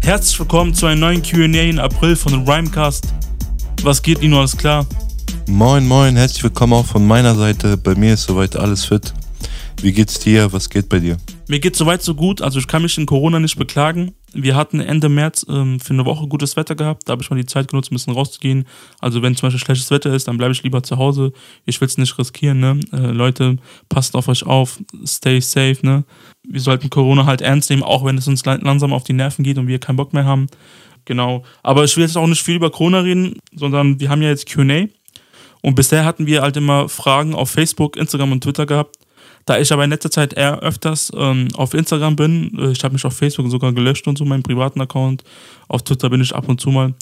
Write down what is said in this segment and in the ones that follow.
Herzlich willkommen zu einem neuen QA in April von Rhymecast. Was geht, Nino? Alles klar? Moin, moin, herzlich willkommen auch von meiner Seite. Bei mir ist soweit alles fit. Wie geht's dir? Was geht bei dir? Mir geht's soweit so gut. Also, ich kann mich in Corona nicht beklagen. Wir hatten Ende März ähm, für eine Woche gutes Wetter gehabt. Da habe ich mal die Zeit genutzt, ein bisschen rauszugehen. Also, wenn zum Beispiel schlechtes Wetter ist, dann bleibe ich lieber zu Hause. Ich will es nicht riskieren, ne? Äh, Leute, passt auf euch auf. Stay safe, ne? Wir sollten Corona halt ernst nehmen, auch wenn es uns langsam auf die Nerven geht und wir keinen Bock mehr haben. Genau. Aber ich will jetzt auch nicht viel über Corona reden, sondern wir haben ja jetzt QA. Und bisher hatten wir halt immer Fragen auf Facebook, Instagram und Twitter gehabt. Da ich aber in letzter Zeit eher öfters ähm, auf Instagram bin, äh, ich habe mich auf Facebook sogar gelöscht und so, meinen privaten Account. Auf Twitter bin ich ab und zu mal.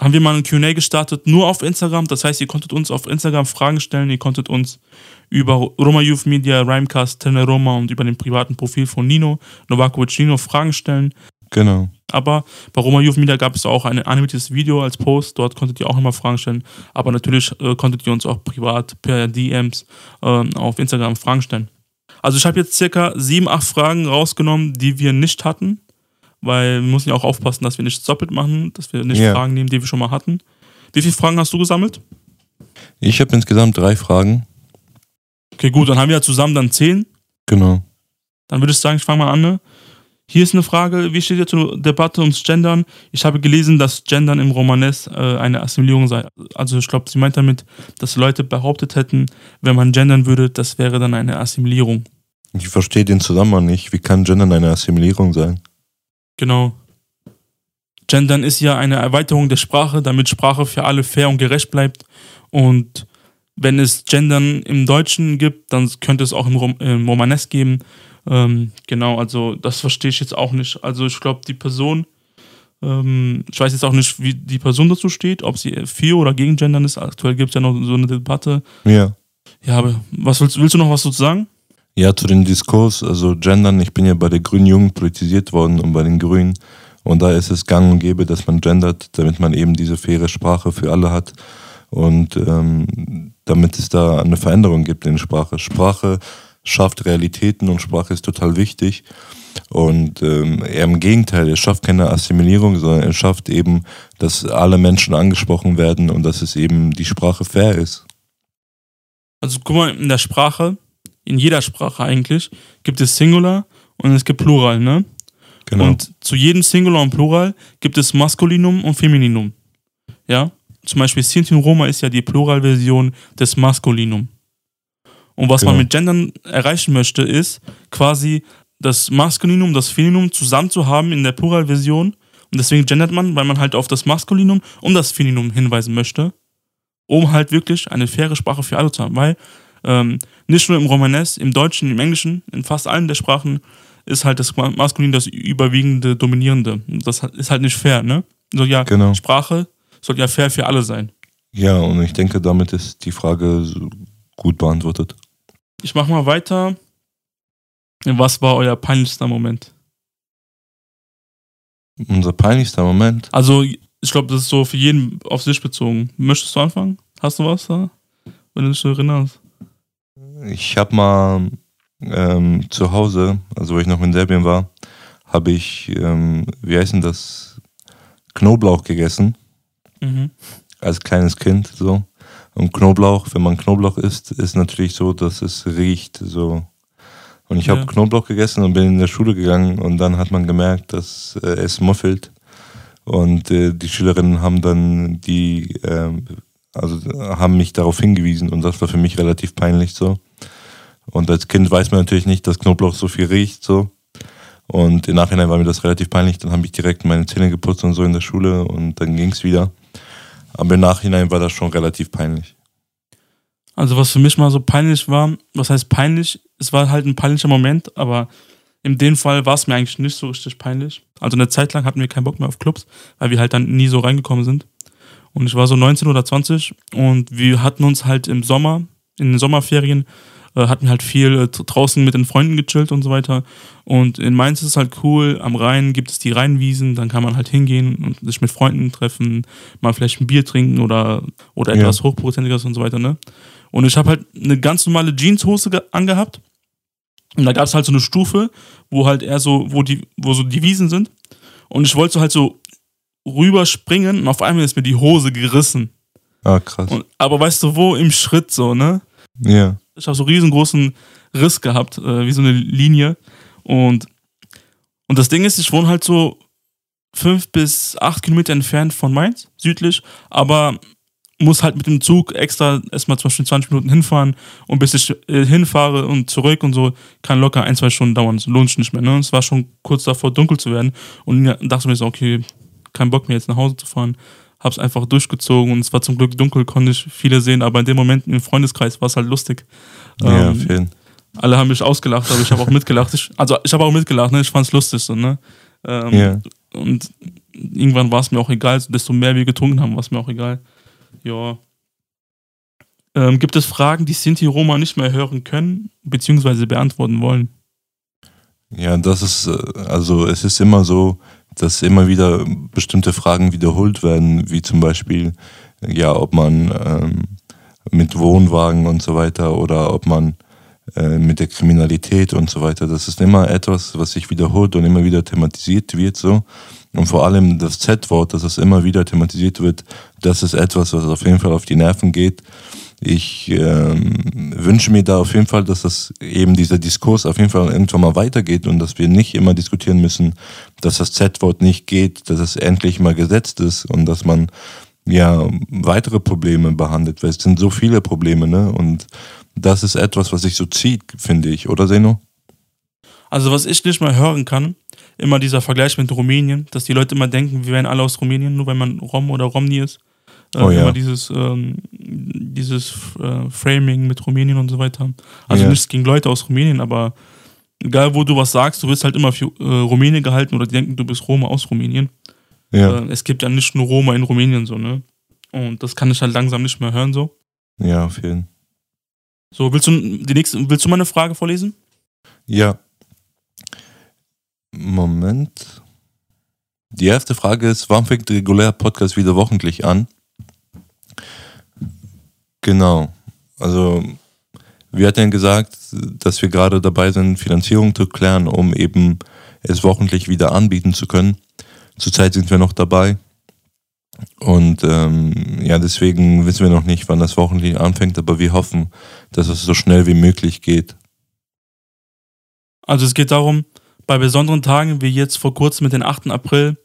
Haben wir mal ein QA gestartet, nur auf Instagram. Das heißt, ihr konntet uns auf Instagram Fragen stellen, ihr konntet uns über Roma Youth Media, Rhymecast, Tene Roma und über den privaten Profil von Nino, Novakovic Nino Fragen stellen. Genau. Aber bei Roma Youth Media gab es auch ein animiertes Video als Post. Dort konntet ihr auch nochmal Fragen stellen. Aber natürlich äh, konntet ihr uns auch privat per DMs äh, auf Instagram Fragen stellen. Also ich habe jetzt circa sieben, acht Fragen rausgenommen, die wir nicht hatten, weil wir müssen ja auch aufpassen, dass wir nicht doppelt machen, dass wir nicht Ja. Fragen nehmen, die wir schon mal hatten. Wie viele Fragen hast du gesammelt? Ich habe insgesamt drei Fragen. Okay, gut, dann haben wir ja zusammen dann zehn. Genau. Dann würde ich sagen, ich fange mal an. Ne? Hier ist eine Frage, wie steht ihr zur Debatte ums Gendern? Ich habe gelesen, dass Gendern im Romanes äh, eine Assimilierung sei. Also ich glaube, sie meint damit, dass Leute behauptet hätten, wenn man gendern würde, das wäre dann eine Assimilierung. Ich verstehe den Zusammenhang nicht. Wie kann Gendern eine Assimilierung sein? Genau. Gendern ist ja eine Erweiterung der Sprache, damit Sprache für alle fair und gerecht bleibt. Und wenn es Gendern im Deutschen gibt, dann könnte es auch im, Rom im Romanes geben. Ähm, genau, also das verstehe ich jetzt auch nicht. Also ich glaube, die Person, ähm, ich weiß jetzt auch nicht, wie die Person dazu steht, ob sie für oder gegen Gendern ist. Aktuell gibt es ja noch so eine Debatte. Ja. Ja, aber was willst, willst du noch was dazu sagen? Ja, zu dem Diskurs, also Gendern, ich bin ja bei der Grünen Jugend politisiert worden und bei den Grünen. Und da ist es gang und gäbe, dass man gendert, damit man eben diese faire Sprache für alle hat. Und ähm, damit es da eine Veränderung gibt in Sprache. Sprache schafft Realitäten und Sprache ist total wichtig. Und ähm, eher im Gegenteil, es schafft keine Assimilierung, sondern es schafft eben, dass alle Menschen angesprochen werden und dass es eben die Sprache fair ist. Also guck mal, in der Sprache, in jeder Sprache eigentlich, gibt es Singular und es gibt Plural, ne? Genau. Und zu jedem Singular und Plural gibt es Maskulinum und Femininum. Ja? Zum Beispiel Sinti und Roma ist ja die Pluralversion des Maskulinum. Und was man Genau. mit Gendern erreichen möchte, ist quasi das Maskulinum, das Femininum zusammen zu haben in der Pluralversion. Und deswegen gendert man, weil man halt auf das Maskulinum und das Femininum hinweisen möchte, um halt wirklich eine faire Sprache für alle zu haben. Weil ähm, nicht nur im Romanes, im Deutschen, im Englischen, in fast allen der Sprachen ist halt das Maskulin das überwiegende, dominierende. Das ist halt nicht fair, ne? So, ja, Genau. Sprache soll ja fair für alle sein. Ja, und ich denke, damit ist die Frage gut beantwortet. Ich mach mal weiter. Was war euer peinlichster Moment? Unser peinlichster Moment. Also, ich glaube, das ist so für jeden auf sich bezogen. Möchtest du anfangen? Hast du was da? Wenn du dich erinnerst. Ich habe mal ähm, zu Hause, also wo ich noch in Serbien war, habe ich, ähm, wie heißt denn das, Knoblauch gegessen, Mhm. als kleines Kind so. Und Knoblauch, wenn man Knoblauch isst, ist natürlich so, dass es riecht so. Und ich habe Ja. Knoblauch gegessen und bin in der Schule gegangen und dann hat man gemerkt, dass äh, es muffelt. Und äh, die Schülerinnen haben dann die, ähm, also haben mich darauf hingewiesen und das war für mich relativ peinlich so. Und als Kind weiß man natürlich nicht, dass Knoblauch so viel riecht so. Und im Nachhinein war mir das relativ peinlich. Dann habe ich direkt meine Zähne geputzt und so in der Schule und dann ging es wieder. Aber im Nachhinein war das schon relativ peinlich. Also, was für mich mal so peinlich war, was heißt peinlich? Es war halt ein peinlicher Moment, aber in dem Fall war es mir eigentlich nicht so richtig peinlich. Also, eine Zeit lang hatten wir keinen Bock mehr auf Clubs, weil wir halt dann nie so reingekommen sind. Und ich war so 19 oder 20 und wir hatten uns halt im Sommer, in den Sommerferien, äh, hatten halt viel äh, draußen mit den Freunden gechillt und so weiter. Und in Mainz ist es halt cool, am Rhein gibt es die Rheinwiesen, dann kann man halt hingehen und sich mit Freunden treffen, mal vielleicht ein Bier trinken oder, oder etwas ja. Hochprozentiges und so weiter, ne? Und ich habe halt eine ganz normale Jeanshose angehabt. Und da gab es halt so eine Stufe, wo halt eher so, wo die, wo so die Wiesen sind. Und ich wollte so halt so rüberspringen und auf einmal ist mir die Hose gerissen. Ah, krass. Und, aber weißt du wo? Im Schritt so, ne? Ja. Ich habe so riesengroßen Riss gehabt, äh, wie so eine Linie. Und, und das Ding ist, ich wohne halt so fünf bis acht Kilometer entfernt von Mainz, südlich, aber muss halt mit dem Zug extra erstmal zum Beispiel 20 Minuten hinfahren und bis ich äh, hinfahre und zurück und so, kann locker ein, zwei Stunden dauern. Das lohnt sich nicht mehr. Ne? Es war schon kurz davor, dunkel zu werden und dachte mir so, okay, kein Bock mehr jetzt nach Hause zu fahren habe es einfach durchgezogen und es war zum Glück dunkel, konnte ich viele sehen, aber in dem Moment im Freundeskreis war es halt lustig. Ja, ähm, vielen. Alle haben mich ausgelacht, aber ich habe auch mitgelacht. Ich, also ich habe auch mitgelacht, ne? ich fand es lustig. So, ne? Ähm, ja. Und irgendwann war es mir auch egal, desto mehr wir getrunken haben, war es mir auch egal. Ja. Ähm, gibt es Fragen, die Sinti Roma nicht mehr hören können, beziehungsweise beantworten wollen? Ja, das ist, äh, also es ist immer so, dass immer wieder bestimmte Fragen wiederholt werden, wie zum Beispiel, ja, ob man ähm, mit Wohnwagen und so weiter oder ob man äh, mit der Kriminalität und so weiter. Das ist immer etwas, was sich wiederholt und immer wieder thematisiert wird so. Und vor allem das Z-Wort, dass es immer wieder thematisiert wird, das ist etwas, was auf jeden Fall auf die Nerven geht. Ich ähm, wünsche mir da auf jeden Fall, dass das eben dieser Diskurs auf jeden Fall irgendwann mal weitergeht und dass wir nicht immer diskutieren müssen, dass das Z-Wort nicht geht, dass es endlich mal gesetzt ist und dass man ja weitere Probleme behandelt, weil es sind so viele Probleme, ne? Und das ist etwas, was sich so zieht, finde ich, oder Seno? Also was ich nicht mal hören kann, immer dieser Vergleich mit Rumänien, dass die Leute immer denken, wir wären alle aus Rumänien, nur wenn man Rom oder Romni ist. Äh, oh, ja. Immer dieses, ähm, dieses äh, Framing mit Rumänien und so weiter. Also ja. nichts gegen Leute aus Rumänien, aber egal wo du was sagst, du wirst halt immer für äh, Rumänien gehalten oder die denken, du bist Roma aus Rumänien. Ja. Äh, es gibt ja nicht nur Roma in Rumänien so, ne? Und das kann ich halt langsam nicht mehr hören so. Ja, auf jeden Fall. So, willst du die nächste, willst du mal eine Frage vorlesen? Ja. Moment. Die erste Frage ist, warum fängt der reguläre Podcast wieder wochentlich an? Genau. Also wir hatten gesagt, dass wir gerade dabei sind, Finanzierung zu klären, um eben es wochentlich wieder anbieten zu können. Zurzeit sind wir noch dabei. Und ähm, ja, deswegen wissen wir noch nicht, wann das wochentlich anfängt, aber wir hoffen, dass es so schnell wie möglich geht. Also es geht darum, bei besonderen Tagen wie jetzt vor kurzem mit dem 8. April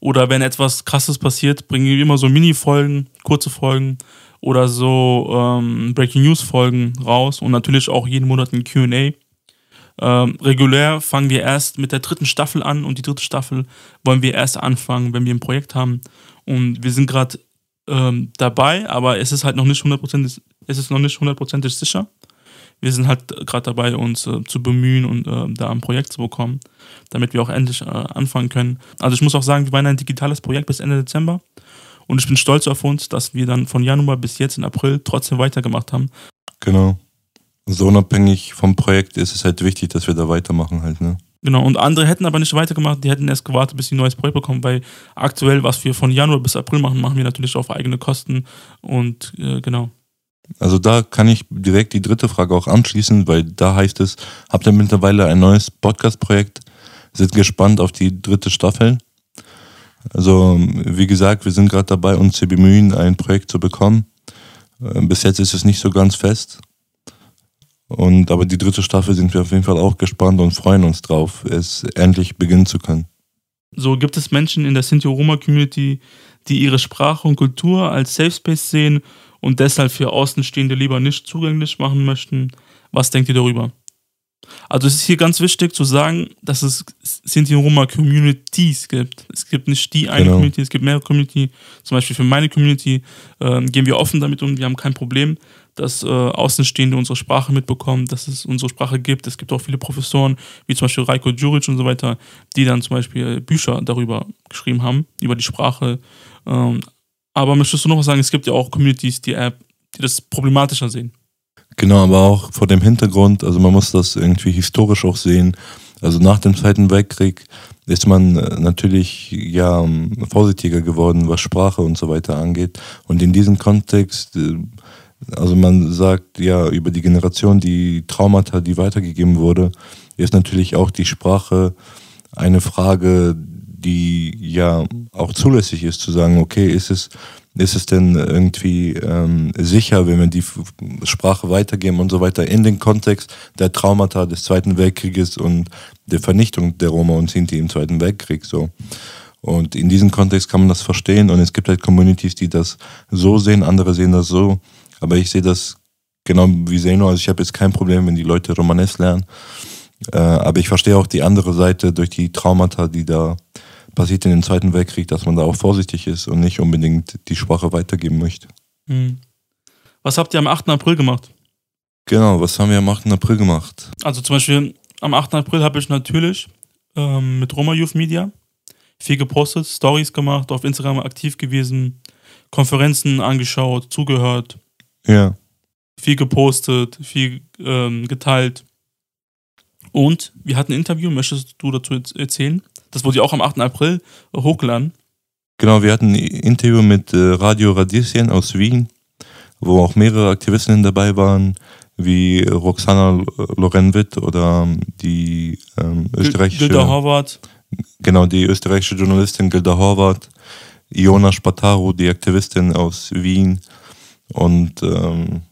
oder wenn etwas Krasses passiert, bringen wir immer so Mini-Folgen, kurze Folgen oder so ähm, Breaking News Folgen raus und natürlich auch jeden Monat ein QA. Ähm, regulär fangen wir erst mit der dritten Staffel an und die dritte Staffel wollen wir erst anfangen, wenn wir ein Projekt haben. Und wir sind gerade ähm, dabei, aber es ist halt noch nicht hundertprozentig, es ist noch nicht hundertprozentig sicher. Wir sind halt gerade dabei, uns äh, zu bemühen und äh, da ein Projekt zu bekommen, damit wir auch endlich äh, anfangen können. Also ich muss auch sagen, wir waren ein digitales Projekt bis Ende Dezember. Und ich bin stolz auf uns, dass wir dann von Januar bis jetzt in April trotzdem weitergemacht haben. Genau. So unabhängig vom Projekt ist es halt wichtig, dass wir da weitermachen halt, ne? Genau, und andere hätten aber nicht weitergemacht, die hätten erst gewartet, bis sie ein neues Projekt bekommen, weil aktuell, was wir von Januar bis April machen, machen wir natürlich auf eigene Kosten und äh, genau. Also da kann ich direkt die dritte Frage auch anschließen, weil da heißt es, habt ihr mittlerweile ein neues Podcast-Projekt, sind gespannt auf die dritte Staffel also wie gesagt, wir sind gerade dabei, uns zu bemühen, ein Projekt zu bekommen. Äh, bis jetzt ist es nicht so ganz fest. Und aber die dritte Staffel sind wir auf jeden Fall auch gespannt und freuen uns drauf, es endlich beginnen zu können. So gibt es Menschen in der Sinti-Roma-Community, die ihre Sprache und Kultur als Safe Space sehen und deshalb für Außenstehende lieber nicht zugänglich machen möchten. Was denkt ihr darüber? Also es ist hier ganz wichtig zu sagen, dass es Sinti und Roma Communities gibt. Es gibt nicht die eine genau. Community, es gibt mehrere Community. Zum Beispiel für meine Community äh, gehen wir offen damit um. Wir haben kein Problem, dass äh, Außenstehende unsere Sprache mitbekommen, dass es unsere Sprache gibt. Es gibt auch viele Professoren, wie zum Beispiel Reiko Djuric und so weiter, die dann zum Beispiel Bücher darüber geschrieben haben, über die Sprache. Ähm, aber möchtest du noch was sagen? Es gibt ja auch Communities, die, die das problematischer sehen. Genau, aber auch vor dem Hintergrund, also man muss das irgendwie historisch auch sehen. Also nach dem Zweiten Weltkrieg ist man äh, natürlich ja vorsichtiger geworden, was Sprache und so weiter angeht. Und in diesem Kontext, äh, also man sagt ja über die Generation, die Traumata, die weitergegeben wurde, ist natürlich auch die Sprache eine Frage, die ja auch zulässig ist, zu sagen, okay, ist es, ist es denn irgendwie ähm, sicher, wenn wir die Sprache weitergeben und so weiter in den Kontext der Traumata des Zweiten Weltkrieges und der Vernichtung der Roma und Sinti im Zweiten Weltkrieg so. Und in diesem Kontext kann man das verstehen und es gibt halt Communities, die das so sehen, andere sehen das so. Aber ich sehe das genau wie Zeno, also ich habe jetzt kein Problem, wenn die Leute Romanes lernen. Äh, aber ich verstehe auch die andere Seite durch die Traumata, die da passiert in den Zweiten Weltkrieg, dass man da auch vorsichtig ist und nicht unbedingt die Sprache weitergeben möchte. Mhm. Was habt ihr am 8. April gemacht? Genau, was haben wir am 8. April gemacht? Also zum Beispiel am 8. April habe ich natürlich ähm, mit Roma Youth Media viel gepostet, Stories gemacht, auf Instagram aktiv gewesen, Konferenzen angeschaut, zugehört. Ja. Viel gepostet, viel ähm, geteilt. Und wir hatten ein Interview, möchtest du dazu erzählen? Das wurde ja auch am 8. April hochgeladen. Genau, wir hatten ein Interview mit äh, Radio Radieschen aus Wien, wo auch mehrere Aktivistinnen dabei waren, wie Roxana Lorenwitt oder ähm, die ähm, österreichische. Gilda Horvath. Genau, die österreichische Journalistin Gilda Horvath, Iona Spataro, die Aktivistin aus Wien und ähm,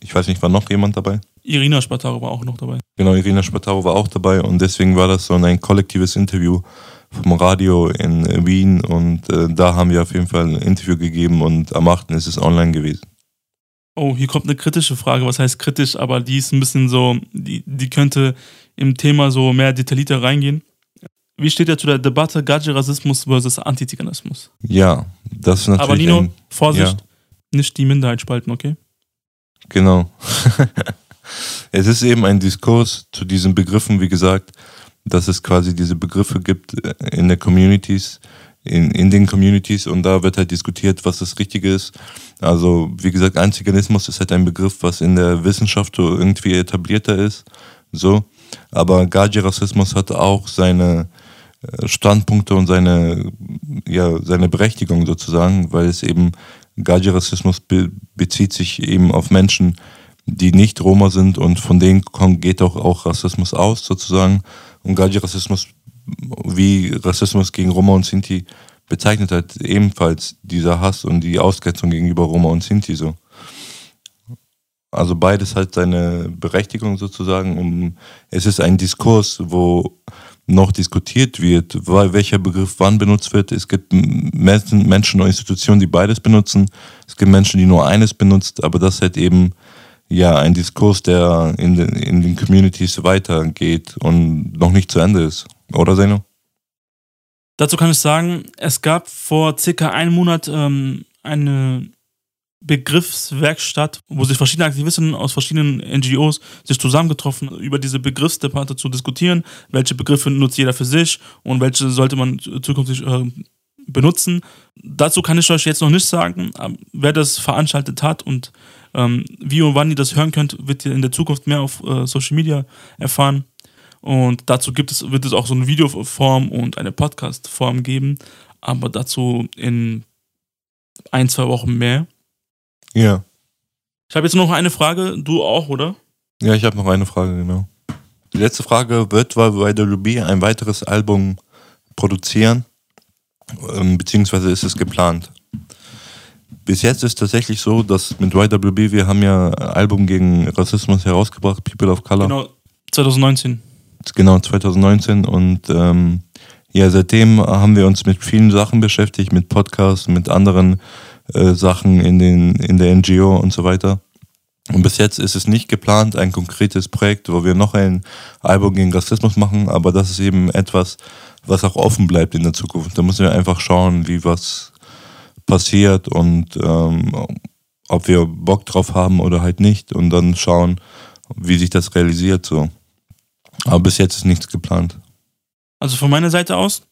ich weiß nicht, war noch jemand dabei? Irina Spataro war auch noch dabei. Genau, Irina Spataro war auch dabei und deswegen war das so ein kollektives Interview vom Radio in Wien und äh, da haben wir auf jeden Fall ein Interview gegeben und am 8. ist es online gewesen. Oh, hier kommt eine kritische Frage. Was heißt kritisch? Aber die ist ein bisschen so, die, die könnte im Thema so mehr detaillierter reingehen. Wie steht er zu der Debatte Gaji-Rassismus versus Antiziganismus? Ja, das ist natürlich. Aber Nino, ein, Vorsicht, ja. nicht die Minderheit spalten, okay? Genau. es ist eben ein Diskurs zu diesen Begriffen, wie gesagt, dass es quasi diese Begriffe gibt in der Communities, in, in den Communities und da wird halt diskutiert, was das Richtige ist. Also, wie gesagt, Antiziganismus ist halt ein Begriff, was in der Wissenschaft so irgendwie etablierter ist. So. Aber Gaji-Rassismus hat auch seine äh, Standpunkte und seine, ja, seine Berechtigung sozusagen, weil es eben Gaji-Rassismus be bezieht sich eben auf Menschen, die nicht Roma sind und von denen geht auch, auch Rassismus aus sozusagen. Und Gaji-Rassismus wie Rassismus gegen Roma und Sinti bezeichnet halt ebenfalls dieser Hass und die Ausgrenzung gegenüber Roma und Sinti so. Also beides hat seine Berechtigung sozusagen. Um, es ist ein Diskurs, wo noch diskutiert wird, welcher Begriff wann benutzt wird. Es gibt Menschen und Institutionen, die beides benutzen. Es gibt Menschen, die nur eines benutzt, aber das halt eben ja ein Diskurs, der in den, in den Communities weitergeht und noch nicht zu Ende ist. Oder Zeno? Dazu kann ich sagen, es gab vor circa einem Monat ähm, eine Begriffswerkstatt, wo sich verschiedene Aktivisten aus verschiedenen NGOs sich zusammengetroffen, über diese Begriffsdebatte zu diskutieren, welche Begriffe nutzt jeder für sich und welche sollte man zukünftig äh, benutzen. Dazu kann ich euch jetzt noch nicht sagen, wer das veranstaltet hat und ähm, wie und wann ihr das hören könnt, wird ihr in der Zukunft mehr auf äh, Social Media erfahren. Und dazu gibt es, wird es auch so eine Videoform und eine Podcast-Form geben, aber dazu in ein, zwei Wochen mehr. Ja. Ich habe jetzt noch eine Frage, du auch, oder? Ja, ich habe noch eine Frage, genau. Die letzte Frage, wird YWB ein weiteres Album produzieren? Ähm, beziehungsweise ist es geplant? Bis jetzt ist es tatsächlich so, dass mit YWB, wir haben ja ein Album gegen Rassismus herausgebracht, People of Color. Genau, 2019. Genau, 2019 und ähm, ja, seitdem haben wir uns mit vielen Sachen beschäftigt, mit Podcasts, mit anderen äh, Sachen in, den, in der NGO und so weiter. Und bis jetzt ist es nicht geplant, ein konkretes Projekt, wo wir noch ein Album gegen Rassismus machen, aber das ist eben etwas, was auch offen bleibt in der Zukunft. Da müssen wir einfach schauen, wie was passiert und ähm, ob wir Bock drauf haben oder halt nicht und dann schauen, wie sich das realisiert so. Aber bis jetzt ist nichts geplant. Also von meiner Seite aus,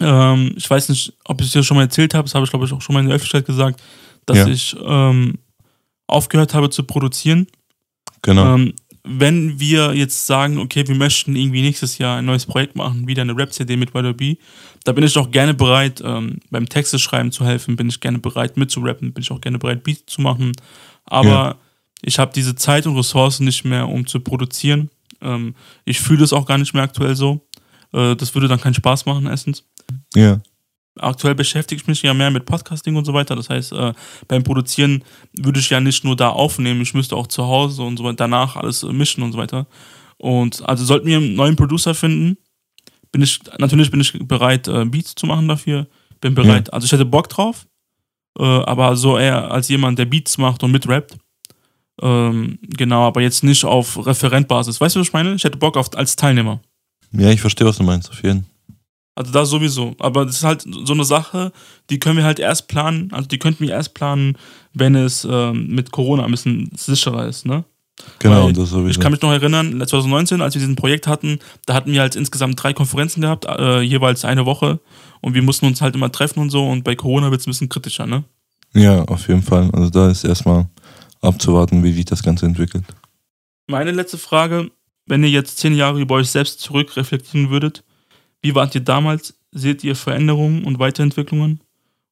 ähm, ich weiß nicht, ob ich es dir schon mal erzählt habe, das habe ich glaube ich auch schon mal in der Öffentlichkeit gesagt, dass ja. ich ähm, aufgehört habe zu produzieren. Genau. Ähm, wenn wir jetzt sagen, okay, wir möchten irgendwie nächstes Jahr ein neues Projekt machen, wieder eine Rap-CD mit YB, da bin ich auch gerne bereit, ähm, beim Texte schreiben zu helfen, bin ich gerne bereit mitzurappen, bin ich auch gerne bereit, Beats zu machen. Aber Ja. ich habe diese Zeit und Ressourcen nicht mehr, um zu produzieren. Ähm, ich fühle es auch gar nicht mehr aktuell so. Äh, das würde dann keinen Spaß machen, erstens. ja. Aktuell beschäftige ich mich ja mehr mit Podcasting und so weiter. Das heißt, äh, beim Produzieren würde ich ja nicht nur da aufnehmen, ich müsste auch zu Hause und so weiter danach alles äh, mischen und so weiter. Und also sollten wir einen neuen Producer finden, bin ich, natürlich bin ich bereit, äh, Beats zu machen dafür. Bin bereit, also ich hätte Bock drauf, äh, aber so eher als jemand, der Beats macht und mitrappt. Ähm, genau, aber jetzt nicht auf Referentbasis. Weißt du, was ich meine? Ich hätte Bock auf als Teilnehmer. Ja, ich verstehe, was du meinst, auf jeden Also das sowieso. Aber das ist halt so eine Sache, die können wir halt erst planen, also die könnten wir erst planen, wenn es ähm, mit Corona ein bisschen sicherer ist, ne? Genau, Weil das sowieso. Ich kann mich noch erinnern, 2019, als wir diesen Projekt hatten, da hatten wir halt insgesamt drei Konferenzen gehabt, äh, jeweils eine Woche. Und wir mussten uns halt immer treffen und so. Und bei Corona wird es ein bisschen kritischer, ne? ja, auf jeden Fall. Also da ist erstmal abzuwarten, wie sich das Ganze entwickelt. Meine letzte Frage, wenn ihr jetzt zehn Jahre über euch selbst zurückreflektieren würdet, wie wart ihr damals? Seht ihr Veränderungen und Weiterentwicklungen?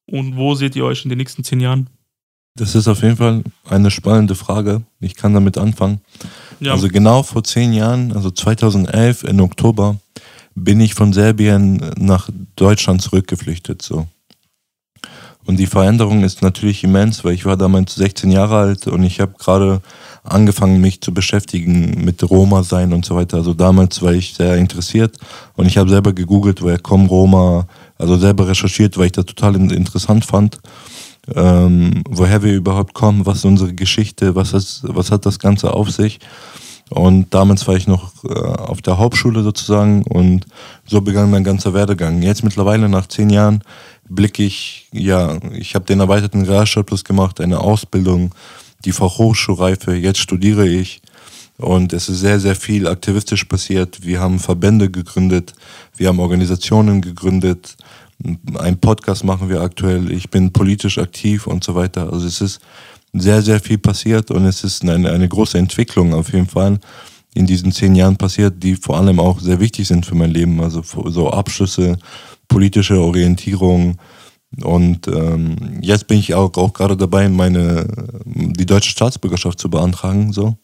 Und wo seht ihr euch in den nächsten zehn Jahren? Das ist auf jeden Fall eine spannende Frage. Ich kann damit anfangen. Ja, Also genau vor zehn Jahren, also 2011 im Oktober, bin ich von Serbien nach Deutschland zurückgeflüchtet. So. Und die Veränderung ist natürlich immens, weil ich war damals 16 Jahre alt und ich habe gerade angefangen, mich zu beschäftigen mit Roma sein und so weiter. Also damals war ich sehr interessiert und ich habe selber gegoogelt, woher kommen Roma, also selber recherchiert, weil ich das total in- interessant fand ähm, woher wir überhaupt kommen, was ist unsere Geschichte, was, ist, was hat das Ganze auf sich. Und damals war ich noch äh, auf der Hauptschule sozusagen und so begann mein ganzer Werdegang. Jetzt mittlerweile nach zehn Jahren blicke ich, ja, ich habe den erweiterten Realschulabschluss gemacht, eine Ausbildung, die Fachhochschulreife, jetzt studiere ich und es ist sehr, sehr viel aktivistisch passiert. Wir haben Verbände gegründet, wir haben Organisationen gegründet, einen Podcast machen wir aktuell, ich bin politisch aktiv und so weiter. Also es ist sehr, sehr viel passiert und es ist eine, eine große Entwicklung auf jeden Fall in diesen zehn Jahren passiert, die vor allem auch sehr wichtig sind für mein Leben. Also so Abschlüsse, politische Orientierung. Und ähm, jetzt bin ich auch, auch gerade dabei, meine die deutsche Staatsbürgerschaft zu beantragen. So.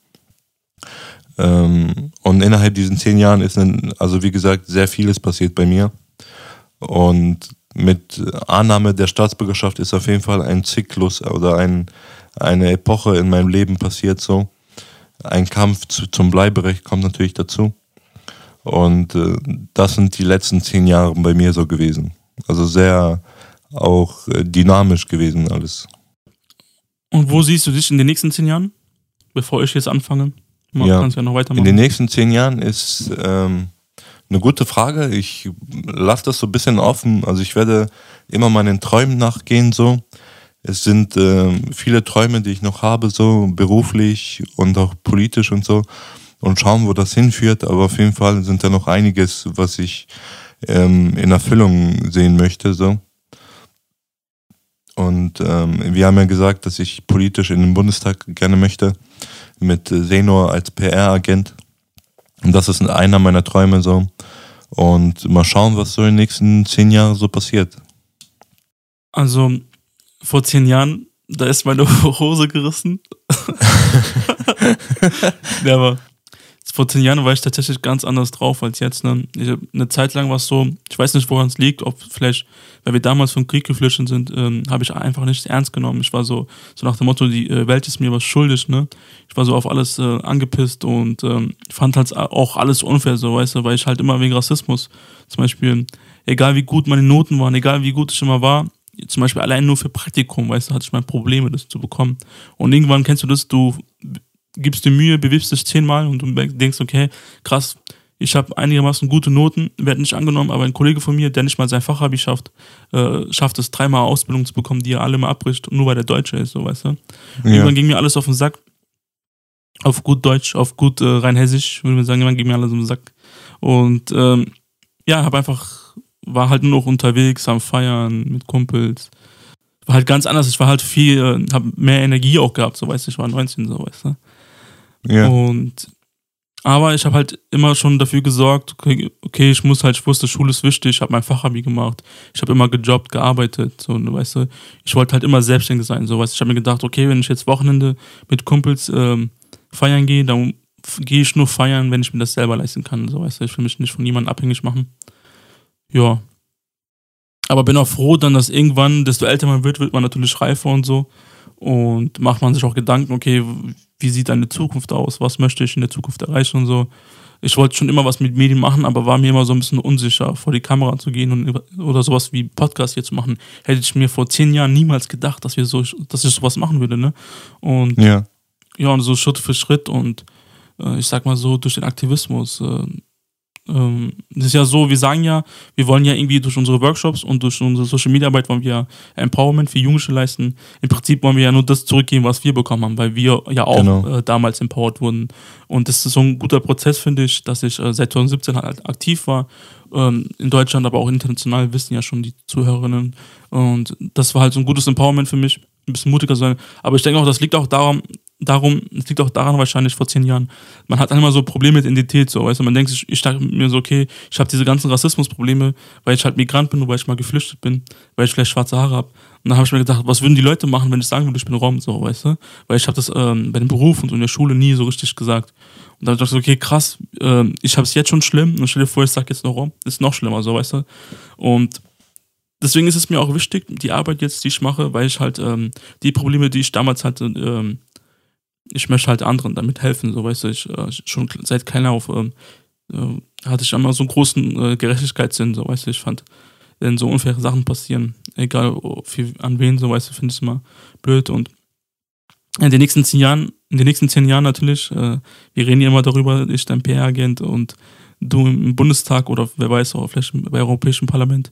Ähm, und innerhalb diesen zehn Jahren ist dann, also wie gesagt, sehr vieles passiert bei mir. Und mit Annahme der Staatsbürgerschaft ist auf jeden Fall ein Zyklus oder ein, eine Epoche in meinem Leben passiert so. Ein Kampf zu, zum Bleiberecht kommt natürlich dazu. Und äh, das sind die letzten zehn Jahre bei mir so gewesen. Also sehr auch äh, dynamisch gewesen alles. Und wo siehst du dich in den nächsten zehn Jahren? Bevor ich jetzt anfange. Man Ja. kannst ja noch In weitermachen. den nächsten zehn Jahren ist ähm, eine gute Frage. Ich lasse das so ein bisschen offen. Also ich werde immer meinen Träumen nachgehen so. Es sind ähm, viele Träume, die ich noch habe, so beruflich und auch politisch und so. Und schauen, wo das hinführt. Aber auf jeden Fall sind da noch einiges, was ich ähm, in Erfüllung sehen möchte. So. Und ähm, wir haben ja gesagt, dass ich politisch in den Bundestag gerne möchte, mit äh, Senor als PR-Agent. Und das ist einer meiner Träume so. Und mal schauen, was so in den nächsten zehn Jahren so passiert. Also, vor zehn Jahren, da ist meine Hose gerissen. ja, aber vor zehn Jahren war ich tatsächlich ganz anders drauf als jetzt. Ne? Ich, eine Zeit lang war es so, ich weiß nicht, woran es liegt, ob vielleicht, weil wir damals vom Krieg geflüchtet sind, ähm, habe ich einfach nicht ernst genommen. Ich war so, so nach dem Motto, die äh, Welt ist mir was schuldig. Ne? Ich war so auf alles äh, angepisst und ähm, fand halt auch alles unfair, so, weißt du, weil ich halt immer wegen Rassismus, zum Beispiel, egal wie gut meine Noten waren, egal wie gut ich immer war, zum Beispiel allein nur für Praktikum, weißt du, hatte ich mal Probleme, das zu bekommen. Und irgendwann kennst du das, du gibst dir Mühe, bewirbst dich zehnmal und du denkst, okay, krass, ich habe einigermaßen gute Noten, werde nicht angenommen, aber ein Kollege von mir, der nicht mal sein Fachabi schafft, äh, schafft es dreimal Ausbildung zu bekommen, die er alle mal abbricht, nur weil der Deutsche ist, so weißt du. Irgendwann ging mir alles auf den Sack. Auf gut Deutsch, auf gut äh, rein Hessisch, würde man sagen, irgendwann ging mir alles auf den Sack. Und ähm, ja, habe einfach, war halt nur noch unterwegs am Feiern mit Kumpels. war halt ganz anders. Ich war halt viel, äh, habe mehr Energie auch gehabt, so weißt du, ich war 19, so weißt du. Ja. Und aber ich habe halt immer schon dafür gesorgt, okay, ich muss halt, ich wusste, Schule ist wichtig, ich habe mein Fachabi gemacht, ich habe immer gejobbt, gearbeitet, so, weißt du, ich wollte halt immer selbstständig sein, so, weißt du, ich habe mir gedacht, okay, wenn ich jetzt Wochenende mit Kumpels ähm, feiern gehe, dann gehe ich nur feiern, wenn ich mir das selber leisten kann, so, weißt du, ich will mich nicht von niemandem abhängig machen. Ja. Aber bin auch froh dann, dass irgendwann, desto älter man wird, wird man natürlich reifer und so und macht man sich auch Gedanken, okay, wie sieht deine Zukunft aus, was möchte ich in der Zukunft erreichen und so. Ich wollte schon immer was mit Medien machen, aber war mir immer so ein bisschen unsicher, vor die Kamera zu gehen und oder sowas wie Podcast hier zu machen. Hätte ich mir vor zehn Jahren niemals gedacht, dass wir so, dass ich sowas machen würde, ne? Und ja, ja und so Schritt für Schritt und äh, ich sag mal so durch den Aktivismus äh, ähm, das ist ja so, wir sagen ja, wir wollen ja irgendwie durch unsere Workshops und durch unsere Social Media Arbeit wollen wir Empowerment für Jugendliche leisten. Im Prinzip wollen wir ja nur das zurückgeben, was wir bekommen haben, weil wir ja auch genau. äh, damals empowered wurden. Und das ist so ein guter Prozess, finde ich, dass ich äh, seit 2017 halt aktiv war. Ähm, in Deutschland, aber auch international wissen ja schon die Zuhörerinnen. Und das war halt so ein gutes Empowerment für mich, ein bisschen mutiger sein. Aber ich denke auch, das liegt auch daran, darum, es liegt auch daran wahrscheinlich vor zehn Jahren, man hat immer so Probleme mit Identität, so, weißt du, man denkt sich, ich dachte mir so, okay, ich habe diese ganzen Rassismusprobleme, weil ich halt Migrant bin oder weil ich mal geflüchtet bin, weil ich vielleicht schwarze Haare habe. Und dann habe ich mir gedacht, was würden die Leute machen, wenn ich sagen würde, ich bin Rom, so, weißt du? Weil ich habe das ähm, bei dem Beruf und so in der Schule nie so richtig gesagt. Und dann dachte ich, okay, krass, äh, ich habe es jetzt schon schlimm und stell dir vor, ich sage jetzt noch Rom, ist noch schlimmer, so, weißt du? Und deswegen ist es mir auch wichtig, die Arbeit jetzt, die ich mache, weil ich halt ähm, die Probleme, die ich damals hatte, ähm, ich möchte halt anderen damit helfen, so weißt du, ich äh, schon seit kleiner auf ähm, äh, hatte ich immer so einen großen äh, Gerechtigkeitssinn, so weißt du, ich fand, wenn so unfaire Sachen passieren, egal für, an wen, so weißt du, finde ich es immer blöd und in den nächsten zehn Jahren, in den nächsten zehn Jahren natürlich, äh, wir reden ja immer darüber, ich dein PR-Agent und du im Bundestag oder wer weiß auch vielleicht im Europäischen Parlament.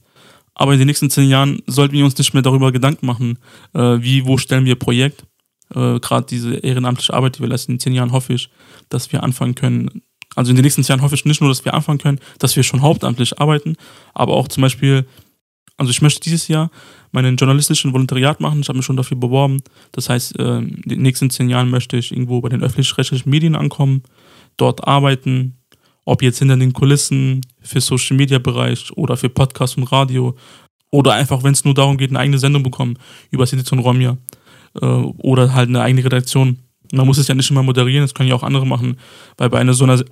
Aber in den nächsten zehn Jahren sollten wir uns nicht mehr darüber Gedanken machen, äh, wie, wo stellen wir Projekt, äh, gerade diese ehrenamtliche Arbeit, die wir leisten in zehn Jahren, hoffe ich, dass wir anfangen können. Also in den nächsten Jahren hoffe ich nicht nur, dass wir anfangen können, dass wir schon hauptamtlich arbeiten, aber auch zum Beispiel, also ich möchte dieses Jahr meinen journalistischen Volontariat machen. Ich habe mich schon dafür beworben. Das heißt, äh, in den nächsten zehn Jahren möchte ich irgendwo bei den öffentlich-rechtlichen Medien ankommen, dort arbeiten, ob jetzt hinter den Kulissen, für Social Media Bereich oder für Podcast und Radio oder einfach, wenn es nur darum geht, eine eigene Sendung bekommen über Edition Romja äh, oder halt eine eigene Redaktion. Man muss es ja nicht immer moderieren, das können ja auch andere machen, weil bei einer so einer,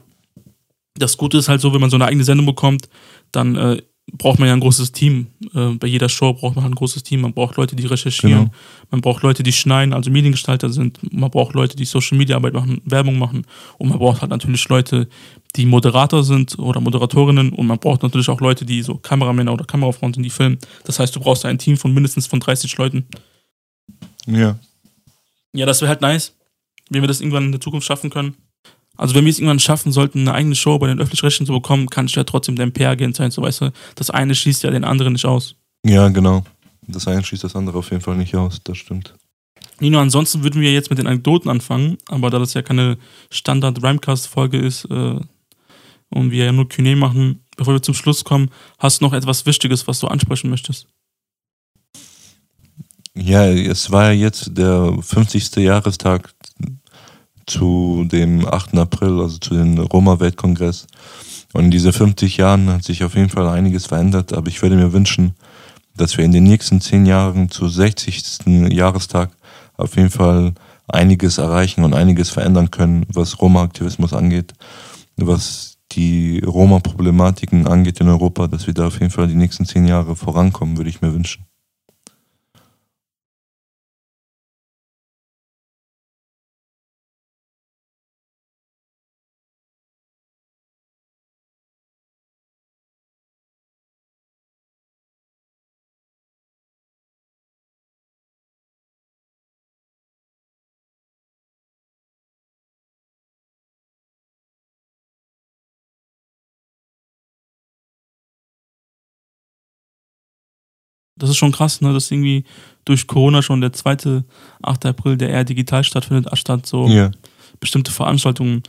das Gute ist halt so, wenn man so eine eigene Sendung bekommt, dann äh, braucht man ja ein großes Team. Äh, bei jeder Show braucht man halt ein großes Team. Man braucht Leute, die recherchieren, genau. man braucht Leute, die schneiden, also Mediengestalter sind, man braucht Leute, die Social Media Arbeit machen, Werbung machen und man braucht halt natürlich Leute, die Moderator sind oder Moderatorinnen und man braucht natürlich auch Leute, die so Kameramänner oder Kamerafrauen sind, die filmen. Das heißt, du brauchst ein Team von mindestens von 30 Leuten. Ja. Ja, das wäre halt nice, wenn wir das irgendwann in der Zukunft schaffen können. Also wenn wir es irgendwann schaffen sollten, eine eigene Show bei den Öffentlich-Rechtlichen zu bekommen, kann ich ja trotzdem dein PR-Agent sein, so weißt du. Das eine schließt ja den anderen nicht aus. Ja, genau. Das eine schließt das andere auf jeden Fall nicht aus, das stimmt. Nino, ansonsten würden wir jetzt mit den Anekdoten anfangen, aber da das ja keine Standard-Rhymecast-Folge ist äh, und wir ja nur Q&A machen, bevor wir zum Schluss kommen, hast du noch etwas Wichtiges, was du ansprechen möchtest? Ja, es war jetzt der 50. Jahrestag zu dem 8. April, also zu dem Roma-Weltkongress. Und in diesen 50 Jahren hat sich auf jeden Fall einiges verändert, aber ich würde mir wünschen, dass wir in den nächsten 10 Jahren zu 60. Jahrestag auf jeden Fall einiges erreichen und einiges verändern können, was Roma-Aktivismus angeht, was die Roma-Problematiken angeht in Europa, dass wir da auf jeden Fall die nächsten 10 Jahre vorankommen, würde ich mir wünschen. Das ist schon krass, ne, dass irgendwie durch Corona schon der zweite 8. April, der eher digital stattfindet, anstatt so yeah. bestimmte Veranstaltungen.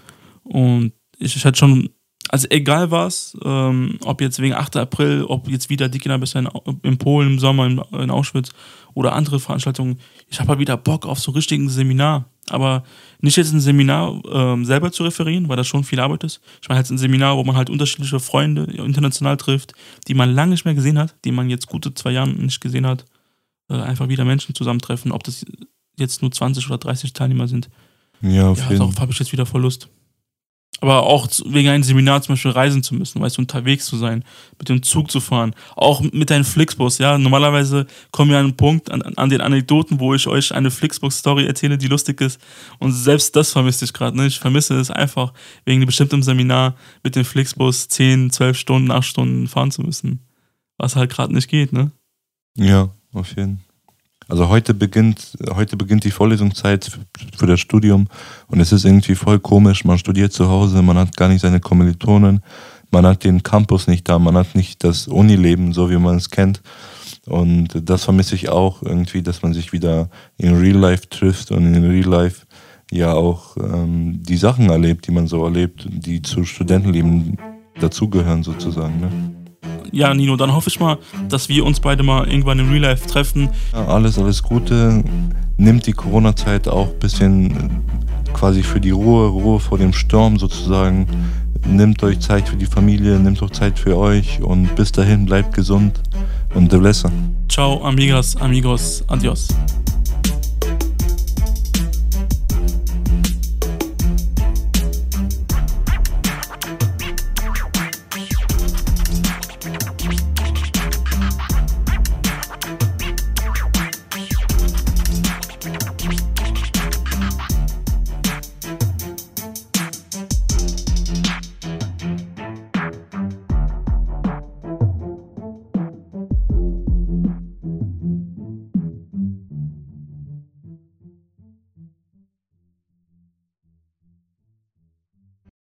Und ich, ich hatte schon also egal was, ähm, ob jetzt wegen 8. April, ob jetzt wieder die Kinder in, in Polen im Sommer in, in Auschwitz oder andere Veranstaltungen, ich habe halt wieder Bock auf so richtigen Seminar. Aber nicht jetzt ein Seminar ähm, selber zu referieren, weil das schon viel Arbeit ist. Ich meine halt ein Seminar, wo man halt unterschiedliche Freunde international trifft, die man lange nicht mehr gesehen hat, die man jetzt gute zwei Jahre nicht gesehen hat. Äh, einfach wieder Menschen zusammentreffen, ob das jetzt nur 20 oder 30 Teilnehmer sind. Ja, auf Ja, jeden darauf habe ich jetzt wieder Verlust. Aber auch wegen einem Seminar zum Beispiel reisen zu müssen, weißt du, unterwegs zu sein, mit dem Zug zu fahren, auch mit deinem Flixbus, ja. Normalerweise kommen wir an einen Punkt, an, an den Anekdoten, wo ich euch eine Flixbus-Story erzähle, die lustig ist. Und selbst das vermisse ich gerade, ne? Ich vermisse es einfach, wegen einem bestimmten Seminar mit dem Flixbus 10, 12 Stunden, 8 Stunden fahren zu müssen. Was halt gerade nicht geht, ne? Ja, auf jeden Also heute beginnt, heute beginnt die Vorlesungszeit für das Studium und es ist irgendwie voll komisch. Man studiert zu Hause, man hat gar nicht seine Kommilitonen, man hat den Campus nicht da, man hat nicht das Unileben, so wie man es kennt. Und das vermisse ich auch irgendwie, dass man sich wieder in Real Life trifft und in Real Life ja auch ähm, die Sachen erlebt, die man so erlebt, die zu Studentenleben dazugehören sozusagen. Ne? Ja, Nino, dann hoffe ich mal, dass wir uns beide mal irgendwann im Real Life treffen. Ja, alles, alles Gute. Nimmt die Corona-Zeit auch ein bisschen äh, quasi für die Ruhe, Ruhe vor dem Sturm sozusagen. Nimmt euch Zeit für die Familie, nimmt auch Zeit für euch und bis dahin bleibt gesund und de blessa. Ciao, amigas, amigos, adios.